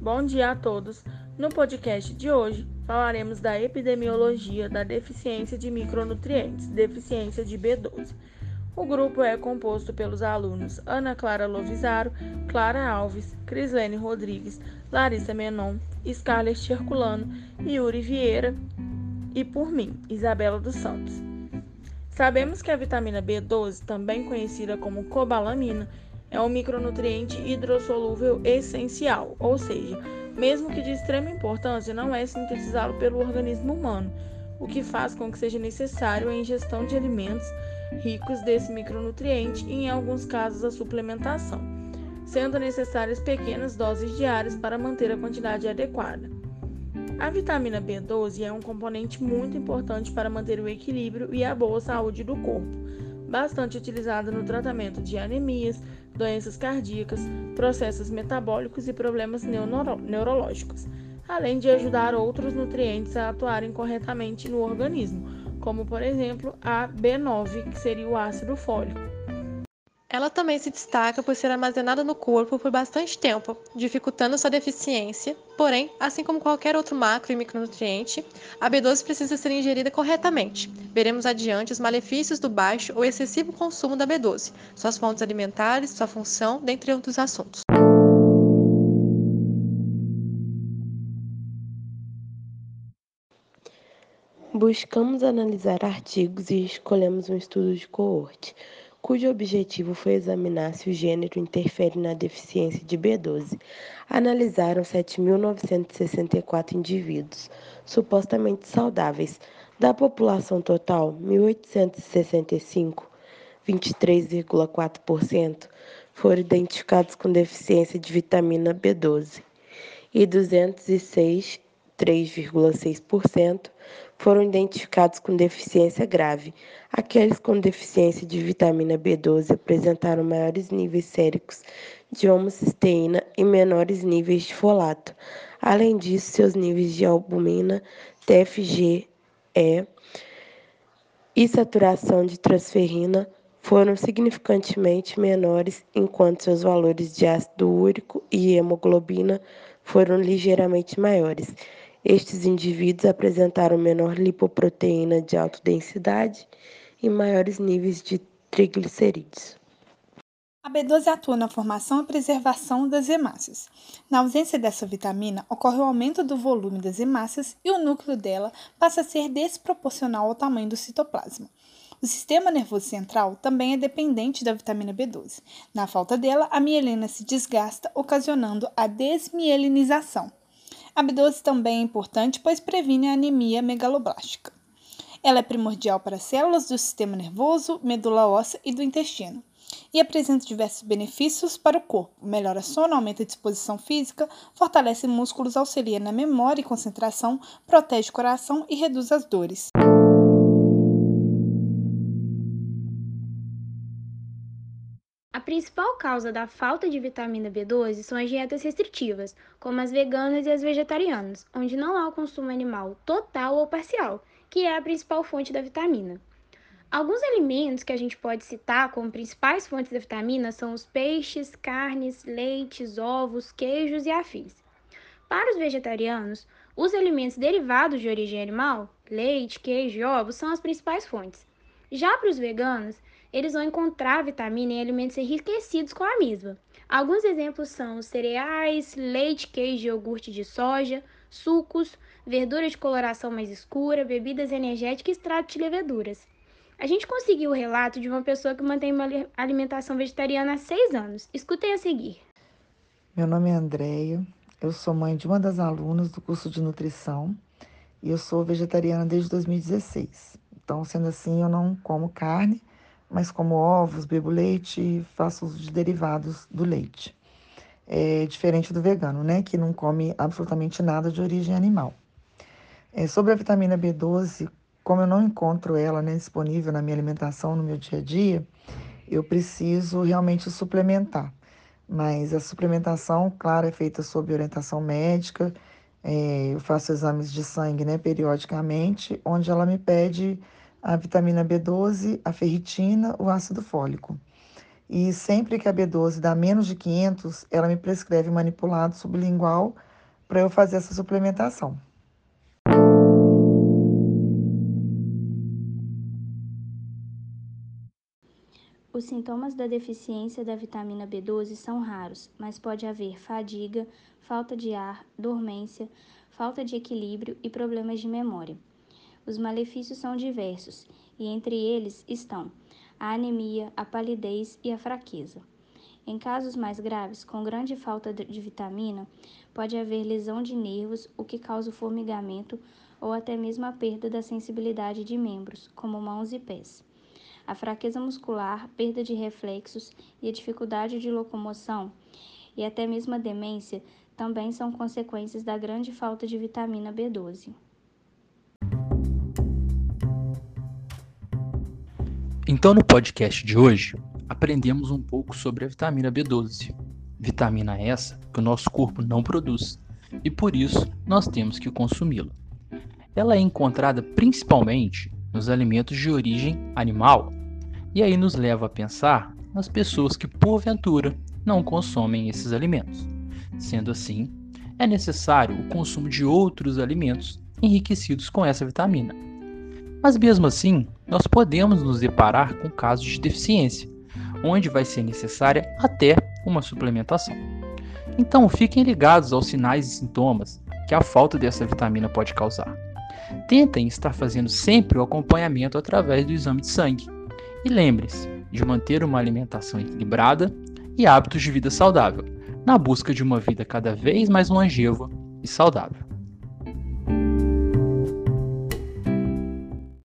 Bom dia a todos. No podcast de hoje falaremos da epidemiologia da deficiência de micronutrientes, deficiência de B12. O grupo é composto pelos alunos Ana Clara Lovisaro, Clara Alves, Crislene Rodrigues, Larissa Menon, Scarlett Herculano, Yuri Vieira e por mim, Isabela dos Santos. Sabemos que a vitamina B12, também conhecida como cobalamina, é um micronutriente hidrossolúvel essencial, ou seja, mesmo que de extrema importância, não é sintetizado pelo organismo humano, o que faz com que seja necessário a ingestão de alimentos ricos desse micronutriente e, em alguns casos, a suplementação, sendo necessárias pequenas doses diárias para manter a quantidade adequada. A vitamina B12 é um componente muito importante para manter o equilíbrio e a boa saúde do corpo, bastante utilizada no tratamento de anemias, doenças cardíacas, processos metabólicos e problemas neuro neurológicos, além de ajudar outros nutrientes a atuarem corretamente no organismo, como por exemplo a B9, que seria o ácido fólico. Ela também se destaca por ser armazenada no corpo por bastante tempo, dificultando sua deficiência. Porém, assim como qualquer outro macro e micronutriente, a B12 precisa ser ingerida corretamente. Veremos adiante os malefícios do baixo ou excessivo consumo da B12, suas fontes alimentares, sua função, dentre outros assuntos. Buscamos analisar artigos e escolhemos um estudo de coorte cujo objetivo foi examinar se o gênero interfere na deficiência de B12. Analisaram 7.964 indivíduos supostamente saudáveis. Da população total, 1.865, 23,4%, foram identificados com deficiência de vitamina B12 e 206 3,6% foram identificados com deficiência grave. Aqueles com deficiência de vitamina B12 apresentaram maiores níveis séricos de homocisteína e menores níveis de folato. Além disso, seus níveis de albumina, TFG, E e saturação de transferrina foram significantemente menores, enquanto seus valores de ácido úrico e hemoglobina foram ligeiramente maiores. Estes indivíduos apresentaram menor lipoproteína de alta densidade e maiores níveis de triglicerídeos. A B12 atua na formação e preservação das hemácias. Na ausência dessa vitamina, ocorre o aumento do volume das hemácias e o núcleo dela passa a ser desproporcional ao tamanho do citoplasma. O sistema nervoso central também é dependente da vitamina B12. Na falta dela, a mielina se desgasta, ocasionando a desmielinização. A B12 também é importante, pois previne a anemia megaloblástica. Ela é primordial para células do sistema nervoso, medula óssea e do intestino. E apresenta diversos benefícios para o corpo. Melhora sono, aumenta a disposição física, fortalece músculos, auxilia na memória e concentração, protege o coração e reduz as dores. Principal causa da falta de vitamina B12 são as dietas restritivas, como as veganas e as vegetarianas, onde não há o consumo animal total ou parcial, que é a principal fonte da vitamina. Alguns alimentos que a gente pode citar como principais fontes da vitamina são os peixes, carnes, leites, ovos, queijos e afins. Para os vegetarianos, os alimentos derivados de origem animal, leite, queijo e ovos, são as principais fontes. Já para os veganos, eles vão encontrar vitamina em alimentos enriquecidos com a mesma. Alguns exemplos são cereais, leite, queijo e iogurte de soja, sucos, verduras de coloração mais escura, bebidas energéticas e extrato de leveduras. A gente conseguiu o relato de uma pessoa que mantém uma alimentação vegetariana há seis anos. Escutem a seguir. Meu nome é Andréia, eu sou mãe de uma das alunas do curso de nutrição e eu sou vegetariana desde 2016. Então, sendo assim, eu não como carne mas como ovos, bebo leite e faço uso de derivados do leite. É diferente do vegano, né, que não come absolutamente nada de origem animal. É, sobre a vitamina B12, como eu não encontro ela né, disponível na minha alimentação, no meu dia a dia, eu preciso realmente suplementar. Mas a suplementação, claro, é feita sob orientação médica. É, eu faço exames de sangue né, periodicamente, onde ela me pede a vitamina B12, a ferritina, o ácido fólico. E sempre que a B12 dá menos de 500, ela me prescreve manipulado sublingual para eu fazer essa suplementação. Os sintomas da deficiência da vitamina B12 são raros, mas pode haver fadiga, falta de ar, dormência, falta de equilíbrio e problemas de memória. Os malefícios são diversos, e entre eles estão a anemia, a palidez e a fraqueza. Em casos mais graves, com grande falta de vitamina, pode haver lesão de nervos, o que causa o formigamento ou até mesmo a perda da sensibilidade de membros, como mãos e pés. A fraqueza muscular, perda de reflexos e a dificuldade de locomoção e até mesmo a demência também são consequências da grande falta de vitamina B12. Então, no podcast de hoje, aprendemos um pouco sobre a vitamina B12. Vitamina essa que o nosso corpo não produz e por isso nós temos que consumi-la. Ela é encontrada principalmente nos alimentos de origem animal e aí nos leva a pensar nas pessoas que porventura não consomem esses alimentos. Sendo assim, é necessário o consumo de outros alimentos enriquecidos com essa vitamina. Mas mesmo assim, nós podemos nos deparar com casos de deficiência, onde vai ser necessária até uma suplementação. Então, fiquem ligados aos sinais e sintomas que a falta dessa vitamina pode causar. Tentem estar fazendo sempre o acompanhamento através do exame de sangue. E lembre-se de manter uma alimentação equilibrada e hábitos de vida saudável, na busca de uma vida cada vez mais longeva e saudável.